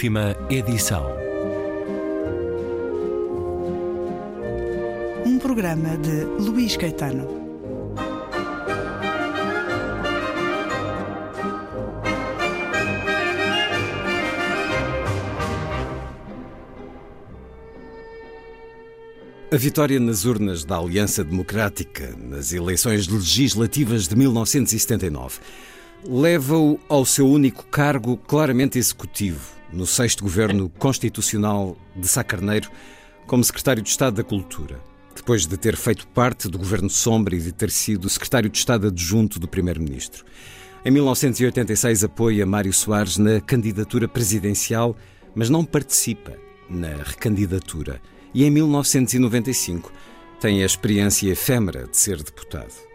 Última edição. Um programa de Luís Caetano. A vitória nas urnas da Aliança Democrática nas eleições legislativas de 1979 leva-o ao seu único cargo claramente executivo no sexto governo constitucional de Sá Carneiro como secretário de Estado da Cultura, depois de ter feito parte do governo Sombra e de ter sido secretário de Estado adjunto do primeiro-ministro. Em 1986 apoia Mário Soares na candidatura presidencial, mas não participa na recandidatura e em 1995 tem a experiência efêmera de ser deputado.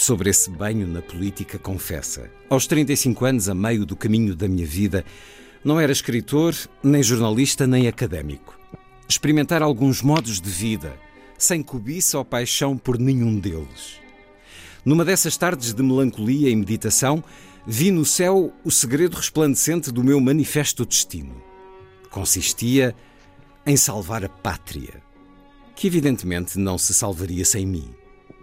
Sobre esse banho na política, confessa: aos 35 anos, a meio do caminho da minha vida, não era escritor, nem jornalista, nem académico. Experimentar alguns modos de vida, sem cobiça ou paixão por nenhum deles. Numa dessas tardes de melancolia e meditação, vi no céu o segredo resplandecente do meu manifesto destino. Consistia em salvar a pátria, que evidentemente não se salvaria sem mim.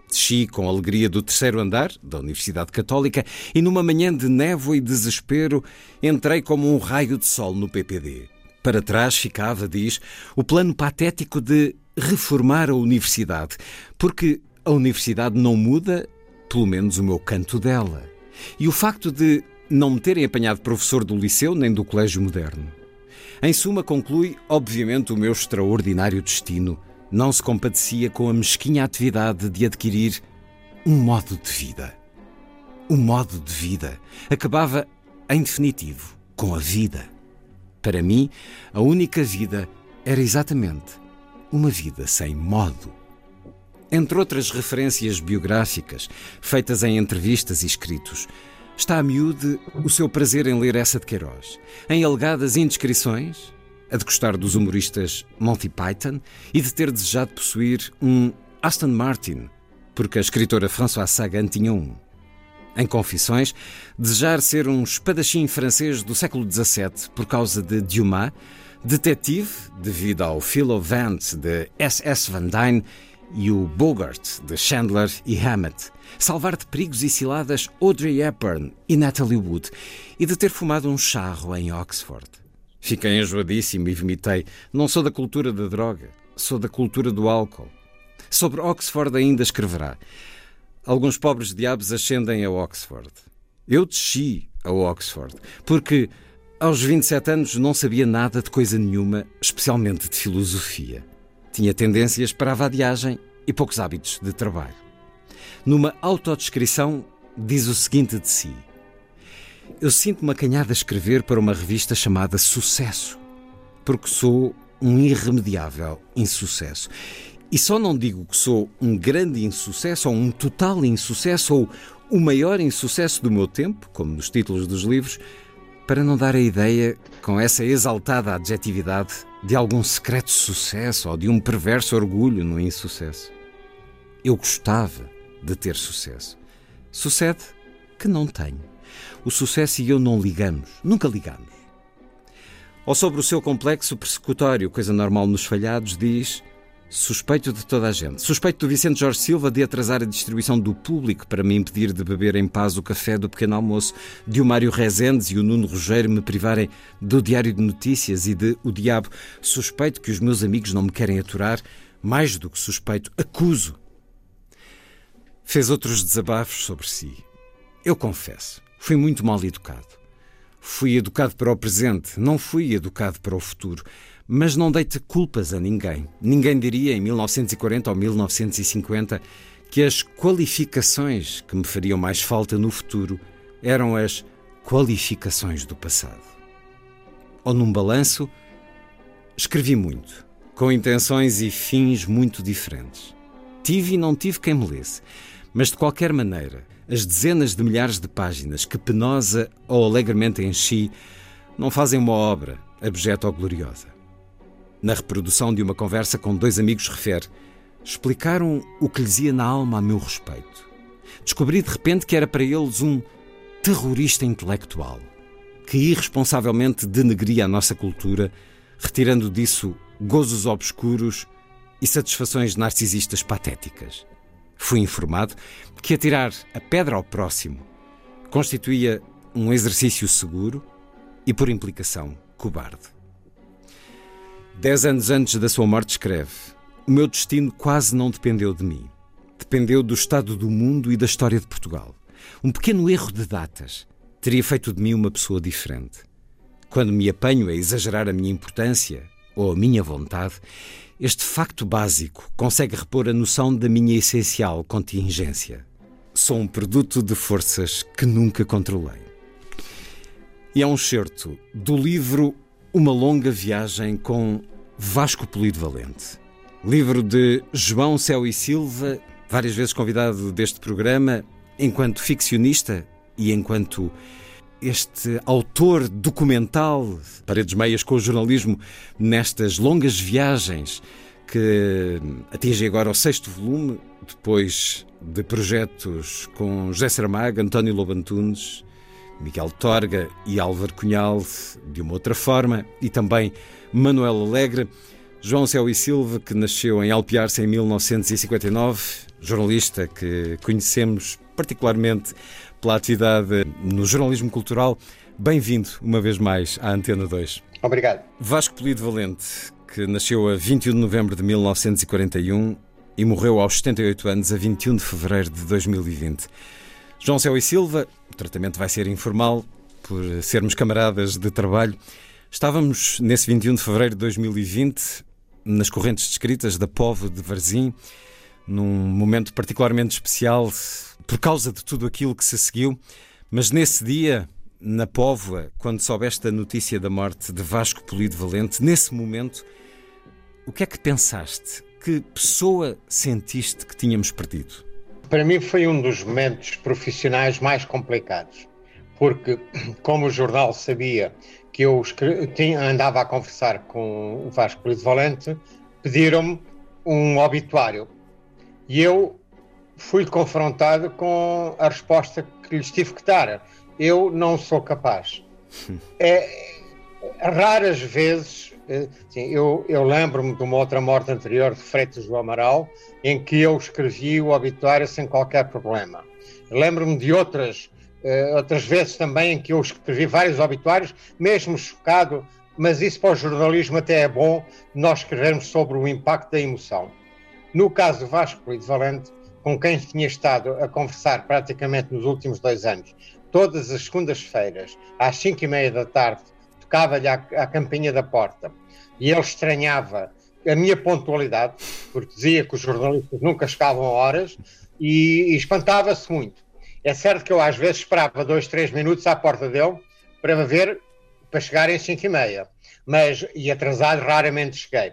Desci com alegria do terceiro andar da Universidade Católica e, numa manhã de névoa e desespero, entrei como um raio de sol no PPD. Para trás ficava, diz, o plano patético de reformar a universidade, porque a universidade não muda, pelo menos o meu canto dela. E o facto de não me terem apanhado professor do liceu nem do colégio moderno. Em suma, conclui, obviamente, o meu extraordinário destino não se compadecia com a mesquinha atividade de adquirir um modo de vida. O modo de vida acabava, em definitivo, com a vida. Para mim, a única vida era exatamente uma vida sem modo. Entre outras referências biográficas, feitas em entrevistas e escritos, está a miúde o seu prazer em ler essa de Queiroz, em alegadas indiscrições, a de gostar dos humoristas Monty Python e de ter desejado possuir um Aston Martin, porque a escritora Françoise Sagan tinha um. Em Confissões, desejar ser um espadachim francês do século XVII por causa de Dumas, detetive devido ao Philo Vance de S.S. Van Dyne e o Bogart de Chandler e Hammett, salvar de perigos e ciladas Audrey Hepburn e Natalie Wood e de ter fumado um charro em Oxford. Fiquei enjoadíssimo e vomitei. Não sou da cultura da droga, sou da cultura do álcool. Sobre Oxford ainda escreverá. Alguns pobres diabos ascendem a Oxford. Eu desci a Oxford, porque aos 27 anos não sabia nada de coisa nenhuma, especialmente de filosofia. Tinha tendências para a vadiagem e poucos hábitos de trabalho. Numa autodescrição, diz o seguinte de si: Eu sinto-me acanhada a escrever para uma revista chamada Sucesso, porque sou um irremediável insucesso. E só não digo que sou um grande insucesso ou um total insucesso ou o maior insucesso do meu tempo, como nos títulos dos livros, para não dar a ideia, com essa exaltada adjetividade, de algum secreto sucesso ou de um perverso orgulho no insucesso. Eu gostava de ter sucesso. Sucede que não tenho. O sucesso e eu não ligamos, nunca ligamos. Ou sobre o seu complexo persecutório, coisa normal nos falhados, diz Suspeito de toda a gente. Suspeito do Vicente Jorge Silva de atrasar a distribuição do público para me impedir de beber em paz o café do pequeno almoço, de o Mário Rezendes e o Nuno Rogério me privarem do Diário de Notícias e de O Diabo. Suspeito que os meus amigos não me querem aturar. Mais do que suspeito, acuso. Fez outros desabafos sobre si. Eu confesso, fui muito mal educado. Fui educado para o presente, não fui educado para o futuro. Mas não deite culpas a ninguém. Ninguém diria em 1940 ou 1950 que as qualificações que me fariam mais falta no futuro eram as qualificações do passado. Ou num balanço, escrevi muito, com intenções e fins muito diferentes. Tive e não tive quem me lesse, mas de qualquer maneira, as dezenas de milhares de páginas que penosa ou alegremente enchi não fazem uma obra abjeta ou gloriosa na reprodução de uma conversa com dois amigos, refere: explicaram o que lhes ia na alma a meu respeito. Descobri de repente que era para eles um terrorista intelectual. que irresponsavelmente denegria a nossa cultura, retirando disso gozos obscuros e satisfações narcisistas patéticas. Fui informado que atirar a pedra ao próximo constituía um exercício seguro e, por implicação, cobarde. Dez anos antes da sua morte, escreve: O meu destino quase não dependeu de mim. Dependeu do estado do mundo e da história de Portugal. Um pequeno erro de datas teria feito de mim uma pessoa diferente. Quando me apanho a exagerar a minha importância ou a minha vontade, este facto básico consegue repor a noção da minha essencial contingência. Sou um produto de forças que nunca controlei. E é um certo do livro Uma Longa Viagem com Vasco Polido Valente. Livro de João Céu e Silva, várias vezes convidado deste programa, enquanto ficcionista e enquanto este autor documental, paredes meias com o jornalismo, nestas longas viagens que atingem agora o sexto volume, depois de projetos com José Saramago, António Lobantunes, Miguel Torga e Álvaro Cunhal, de uma outra forma, e também Manuel Alegre, João Céu e Silva, que nasceu em Alpiarce em 1959, jornalista que conhecemos particularmente pela atividade no jornalismo cultural. Bem-vindo uma vez mais à Antena 2. Obrigado. Vasco Polido Valente, que nasceu a 21 de novembro de 1941 e morreu aos 78 anos a 21 de fevereiro de 2020. João Céu e Silva, o tratamento vai ser informal, por sermos camaradas de trabalho. Estávamos nesse 21 de fevereiro de 2020 nas correntes descritas da Povo de Varzim, num momento particularmente especial por causa de tudo aquilo que se seguiu, mas nesse dia, na Póvoa, quando soubeste a notícia da morte de Vasco Polido Valente, nesse momento, o que é que pensaste? Que pessoa sentiste que tínhamos perdido? Para mim foi um dos momentos profissionais mais complicados, porque como o jornal sabia que eu tinha, andava a conversar com o Vasco Polido Valente, pediram-me um obituário. E eu fui confrontado com a resposta que lhes tive que dar. Eu não sou capaz. é, raras vezes, assim, eu, eu lembro-me de uma outra morte anterior de Freitas do Amaral, em que eu escrevi o obituário sem qualquer problema. Lembro-me de outras, uh, outras vezes também em que eu escrevi vários obituários, mesmo chocado, mas isso para o jornalismo até é bom, nós escrevermos sobre o impacto da emoção. No caso do Vasco Polido Valente, com quem tinha estado a conversar praticamente nos últimos dois anos, todas as segundas-feiras, às cinco e meia da tarde, tocava-lhe a campainha da porta e ele estranhava a minha pontualidade, porque dizia que os jornalistas nunca chegavam a horas e, e espantava-se muito. É certo que eu às vezes esperava dois, três minutos à porta dele para ver, para chegar às cinco e meia, mas, e atrasado raramente cheguei.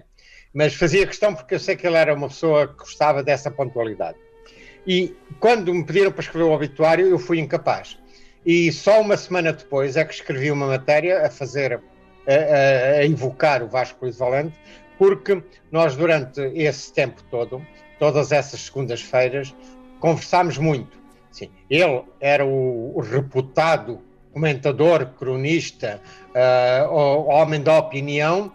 Mas fazia questão porque eu sei que ele era uma pessoa que gostava dessa pontualidade. E quando me pediram para escrever o obituário, eu fui incapaz. E só uma semana depois é que escrevi uma matéria a fazer, a, a, a invocar o Vasco Luís Valente, porque nós durante esse tempo todo, todas essas segundas-feiras, conversámos muito. Sim, ele era o, reputado comentador, cronista, uh, homem da opinião,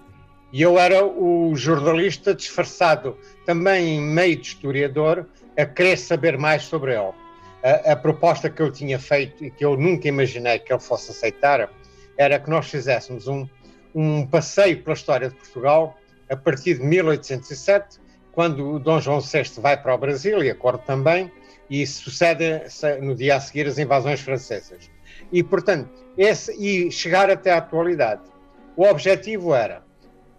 e eu era o jornalista disfarçado, também meio de historiador, a querer saber mais sobre ele. A, a, proposta que eu tinha feito e que eu nunca imaginei que ele fosse aceitar era que nós fizéssemos um, um passeio pela história de Portugal a partir de 1807, quando o Dom João VI vai para o Brasil, e a corte também, e sucede no dia a seguir as invasões francesas. E, portanto, esse, e chegar até à atualidade. O objetivo era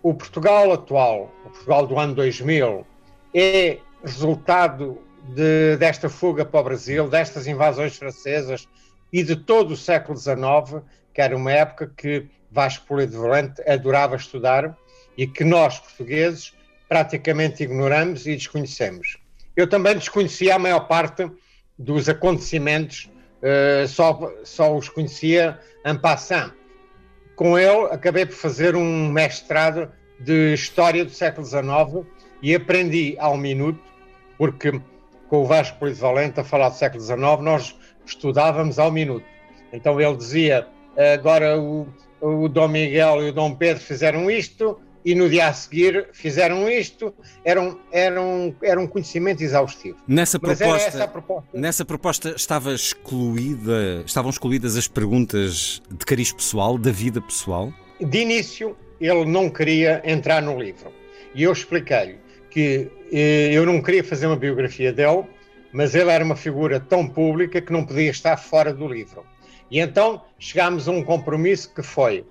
o Portugal atual, o Portugal do ano 2000, é resultado de, desta fuga para o Brasil, destas invasões francesas e de todo o século XIX, que era uma época que Vasco Polido Valente adorava estudar e que nós, portugueses, praticamente ignoramos e desconhecemos. Eu também desconhecia a maior parte dos acontecimentos, uh, só, só os conhecia en passant. Com ele, acabei por fazer um mestrado de História do século XIX e aprendi ao minuto, porque com o Vasco Polivalente a falar do século XIX, nós estudávamos ao minuto. Então ele dizia agora o, o Dom Miguel e o Dom Pedro fizeram isto, e no dia a seguir fizeram isto, era um, era um, era um conhecimento exaustivo. Nessa proposta, proposta, Nessa proposta estava excluída, estavam excluídas as perguntas de cariz pessoal, da vida pessoal? De início, ele não queria entrar no livro. E eu expliquei-lhe que eh, eu não queria fazer uma biografia dele, mas ele era uma figura tão pública que não podia estar fora do livro. E então chegámos a um compromisso que foi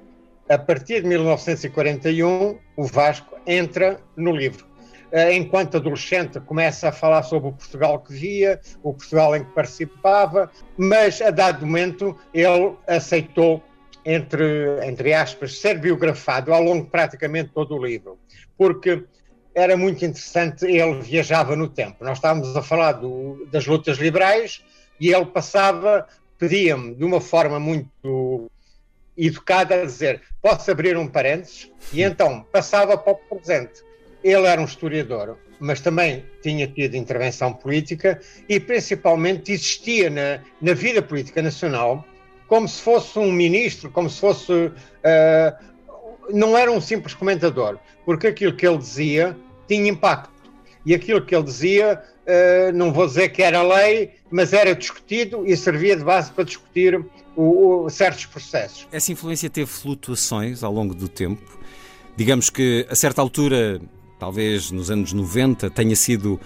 a partir de 1941, o Vasco entra no livro. Eh, enquanto adolescente, começa a falar sobre o Portugal que via, o Portugal em que participava, mas a dado momento ele aceitou, entre, entre aspas, ser biografado ao longo de praticamente todo o livro, porque era muito interessante, ele viajava no tempo. Nós estávamos a falar do, das lutas liberais e ele passava, pedia-me de uma forma muito educada a dizer: posso abrir um parênteses? E então passava para o presente. Ele era um historiador, mas também tinha tido intervenção política e principalmente existia na, na vida política nacional como se fosse um ministro, como se fosse. Uh, não era um simples comentador, porque aquilo que ele dizia tinha impacto. E aquilo que ele dizia, uh, não vou dizer que era lei, mas era discutido e servia de base para discutir o, o, certos processos. Essa influência teve flutuações ao longo do tempo. Digamos que a certa altura, talvez nos anos 90, tenha sido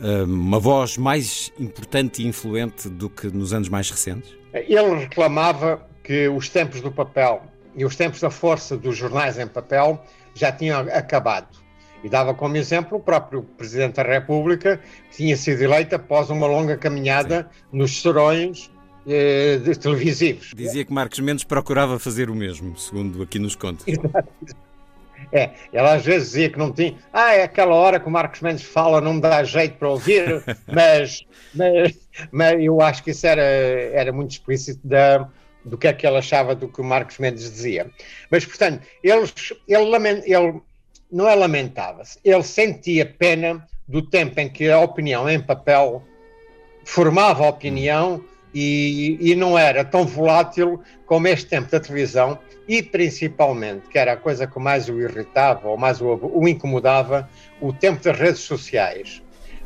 uh, uma voz mais importante e influente do que nos anos mais recentes? Ele reclamava que os tempos do papel e os tempos da força dos jornais em papel já tinham acabado. E dava como exemplo o próprio Presidente da República, que tinha sido eleito após uma longa caminhada Sim. nos serões eh, televisivos. Dizia que Marcos Mendes procurava fazer o mesmo, segundo aqui nos conta. É, ela às vezes dizia que não tinha. Ah, é aquela hora que o Marcos Mendes fala, não me dá jeito para ouvir, mas, mas, mas eu acho que isso era, era muito explícito da, do que é que ele achava do que o Marcos Mendes dizia. Mas, portanto, ele, ele, ele não é lamentava-se, ele sentia pena do tempo em que a opinião em papel formava a opinião e, e, não era tão volátil como este tempo da televisão e principalmente, que era a coisa que mais o irritava ou mais o, o incomodava, o tempo das redes sociais.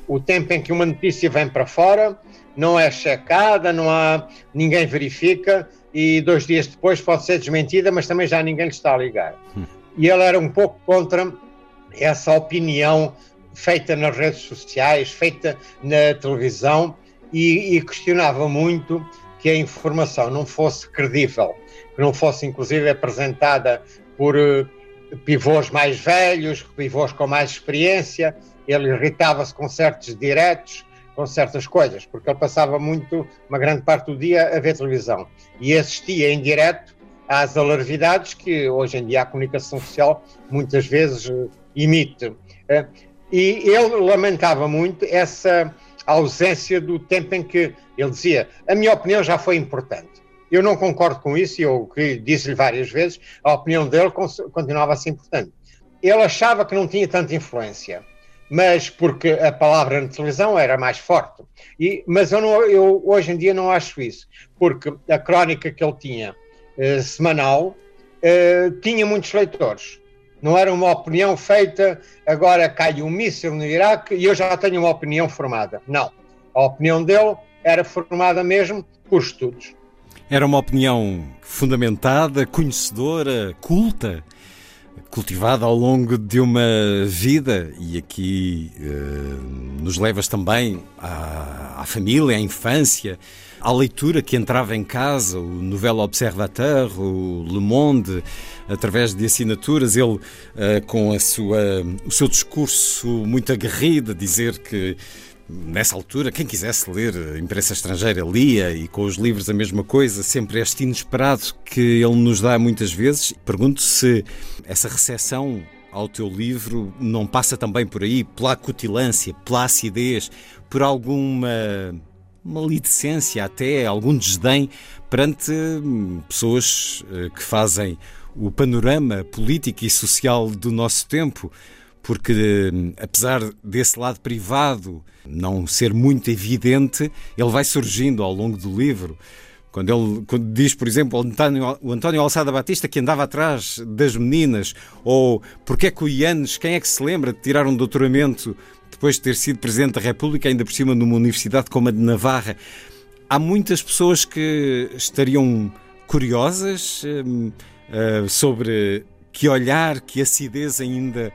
O tempo em que uma notícia vem para fora, não é checada, não há, ninguém verifica e dois dias depois pode ser desmentida, mas também já ninguém lhe está a ligar. E ele era um pouco contra essa opinião feita nas redes sociais, feita na televisão, e, e questionava muito que a informação não fosse credível, que não fosse inclusive apresentada por uh, pivôs mais velhos, pivôs com mais experiência. Ele irritava-se com certos diretos, com certas coisas, porque ele passava muito, uma grande parte do dia, a ver televisão e assistia em direto às alarvidades que hoje em dia a comunicação social muitas vezes imite. Uh, e ele lamentava muito essa ausência do tempo em que ele dizia a minha opinião já foi importante. Eu não concordo com isso e eu disse-lhe várias vezes, a opinião dele continuava a ser importante. Ele achava que não tinha tanta influência, mas porque a palavra na televisão era mais forte. E, mas eu, não, eu hoje em dia não acho isso, porque a crónica que ele tinha eh, semanal eh, tinha muitos leitores. Não era uma opinião feita, agora cai um míssil no Iraque e eu já tenho uma opinião formada. Não. A opinião dele era formada mesmo por estudos. Era uma opinião fundamentada, conhecedora, culta, cultivada ao longo de uma vida e aqui eh, nos levas também à, à família, à infância, à leitura que entrava em casa, o Novel Observateur, o Le Monde, através de assinaturas, ele uh, com a sua, o seu discurso muito aguerrido, dizer que nessa altura, quem quisesse ler imprensa estrangeira lia e com os livros a mesma coisa, sempre este inesperado que ele nos dá muitas vezes. Pergunto se essa recepção ao teu livro não passa também por aí, pela acutilância, pela acidez, por alguma maledicência, até algum desdém perante hum, pessoas eh, que fazem o panorama político e social do nosso tempo, porque hum, apesar desse lado privado não ser muito evidente, ele vai surgindo ao longo do livro. Quando ele quando diz, por exemplo, António, o António Alçada Batista que andava atrás das meninas, ou porque é que o Ianes, quem é que se lembra de tirar um doutoramento depois de ter sido Presidente da República, ainda por cima numa universidade como a de Navarra? Há muitas pessoas que estariam curiosas uh, sobre que olhar, que acidez ainda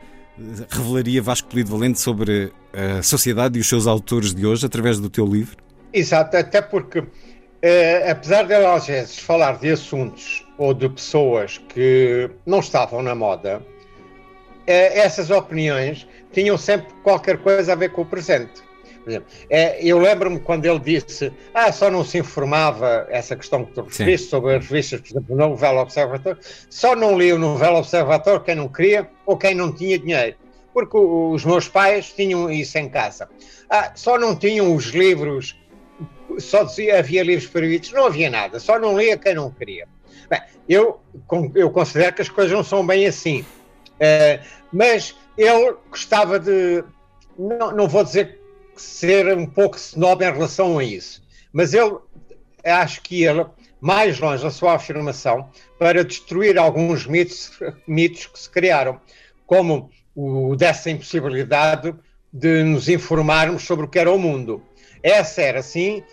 revelaria Vasco Polido Valente sobre a sociedade e os seus autores de hoje através do teu livro? Exato, até porque, eh, apesar de às vezes falar de assuntos ou de pessoas que não estavam na moda, eh, essas opiniões tinham sempre qualquer coisa a ver com o presente. Exemplo, é, eu lembro-me quando ele disse ah, só não se informava essa questão que tu referiste sobre as revistas, por exemplo, o Novel Observatório, só não lia o Novel Observatório quem não queria ou quem não tinha dinheiro, porque os meus pais tinham isso em casa. Ah, só não tinham os livros, só dizia havia livros proibidos, não havia nada, só não lia quem não queria. Bem, eu, eu considero que as coisas não são bem assim, uh, mas ele gostava de, não, não vou dizer ser um pouco snob em relação a isso. Mas ele, acho que ele, mais longe da sua afirmação, para destruir alguns mitos, mitos que se criaram, como o dessa impossibilidade de nos informarmos sobre o que era o mundo. Essa era, sim,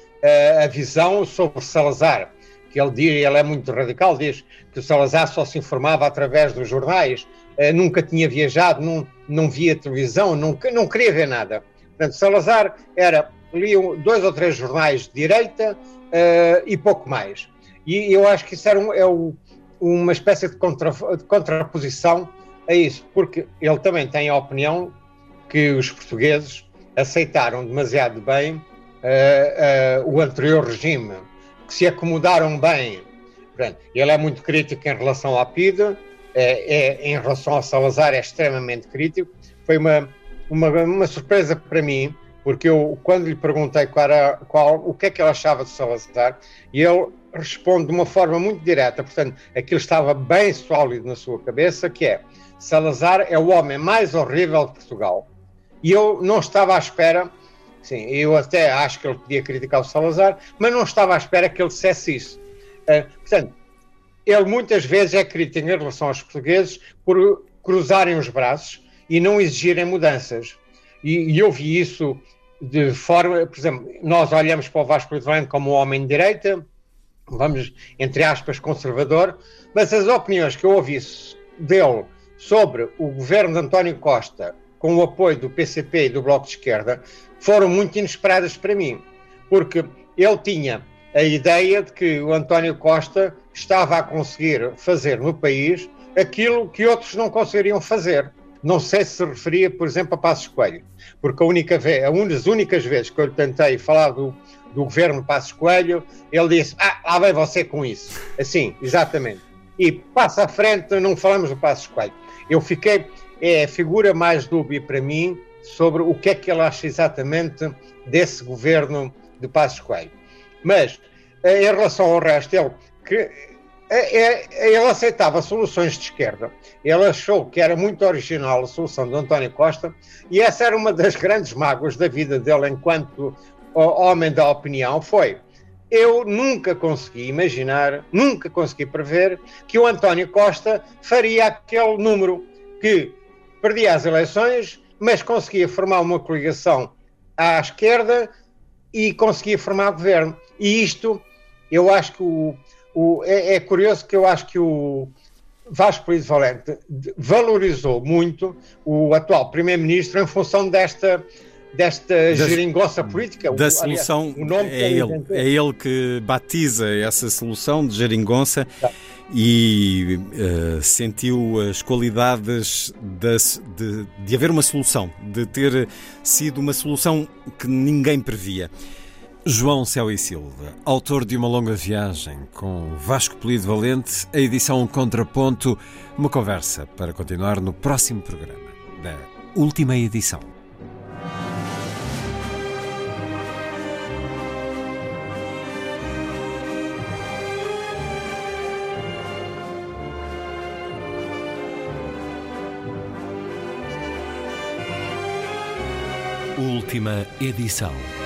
a visão sobre Salazar, que ele diz, ele é muito radical, diz que o Salazar só se informava através dos jornais, nunca tinha viajado, não, não via televisão, nunca, não queria ver nada. Portanto, Salazar era, lia dois ou três jornais de direita uh, e pouco mais. E eu acho que isso era um, é um, uma espécie de, contra, de contraposição a isso, porque ele também tem a opinião que os portugueses aceitaram demasiado bem uh, uh, o anterior regime, que se acomodaram bem. Portanto, ele é muito crítico em relação à PIDE, é, é, em relação ao Salazar é extremamente crítico. Foi uma uma, uma surpresa para mim, porque eu, quando lhe perguntei qual era, qual, o que é que ele achava de Salazar, e ele responde de uma forma muito direta, portanto, aquilo estava bem sólido na sua cabeça, que é, Salazar é o homem mais horrível de Portugal. E eu não estava à espera, sim, eu até acho que ele podia criticar o Salazar, mas não estava à espera que ele dissesse isso. Uh, portanto, ele muitas vezes é crítico em relação aos portugueses por cruzarem os braços, e não exigirem mudanças. E, e eu vi isso de forma, por exemplo, nós olhamos para o Vasco Litorano como um homem de direita, vamos, entre aspas, conservador, mas as opiniões que eu ouvi dele sobre o governo de António Costa, com o apoio do PCP e do Bloco de Esquerda, foram muito inesperadas para mim, porque ele tinha a ideia de que o António Costa estava a conseguir fazer no país aquilo que outros não conseguiriam fazer. Não sei se se referia, por exemplo, a Passos Coelho, porque a única vez, uma das únicas vezes que eu tentei falar do, do governo Passos Coelho, ele disse: Ah, lá vem você com isso. Assim, exatamente. E passa à frente, não falamos do Passos Coelho. Eu fiquei, é a figura mais dúbia para mim sobre o que é que ele acha exatamente desse governo de Passos Coelho. Mas, eh, em relação ao resto, ele que é, é, ele aceitava soluções de esquerda. Ele achou que era muito original a solução de António Costa e essa era uma das grandes mágoas da vida dele enquanto homem da opinião. Foi eu nunca consegui imaginar, nunca consegui prever que o António Costa faria aquele número que perdia as eleições, mas conseguia formar uma coligação à esquerda e conseguia formar governo. E isto, eu acho que o, o, é, é, curioso que eu acho que o Vasco Polido Valente valorizou muito o atual Primeiro-Ministro em função desta desta das, geringonça política. Da o, solução, aliás, é, ele, é ele que batiza essa solução de geringonça tá. E uh, sentiu as qualidades de, de haver uma solução, de ter sido uma solução que ninguém previa. João Céu e Silva, autor de uma longa viagem com Vasco Polido Valente, a edição Contraponto, uma conversa para continuar no próximo programa da última edição. Última edição.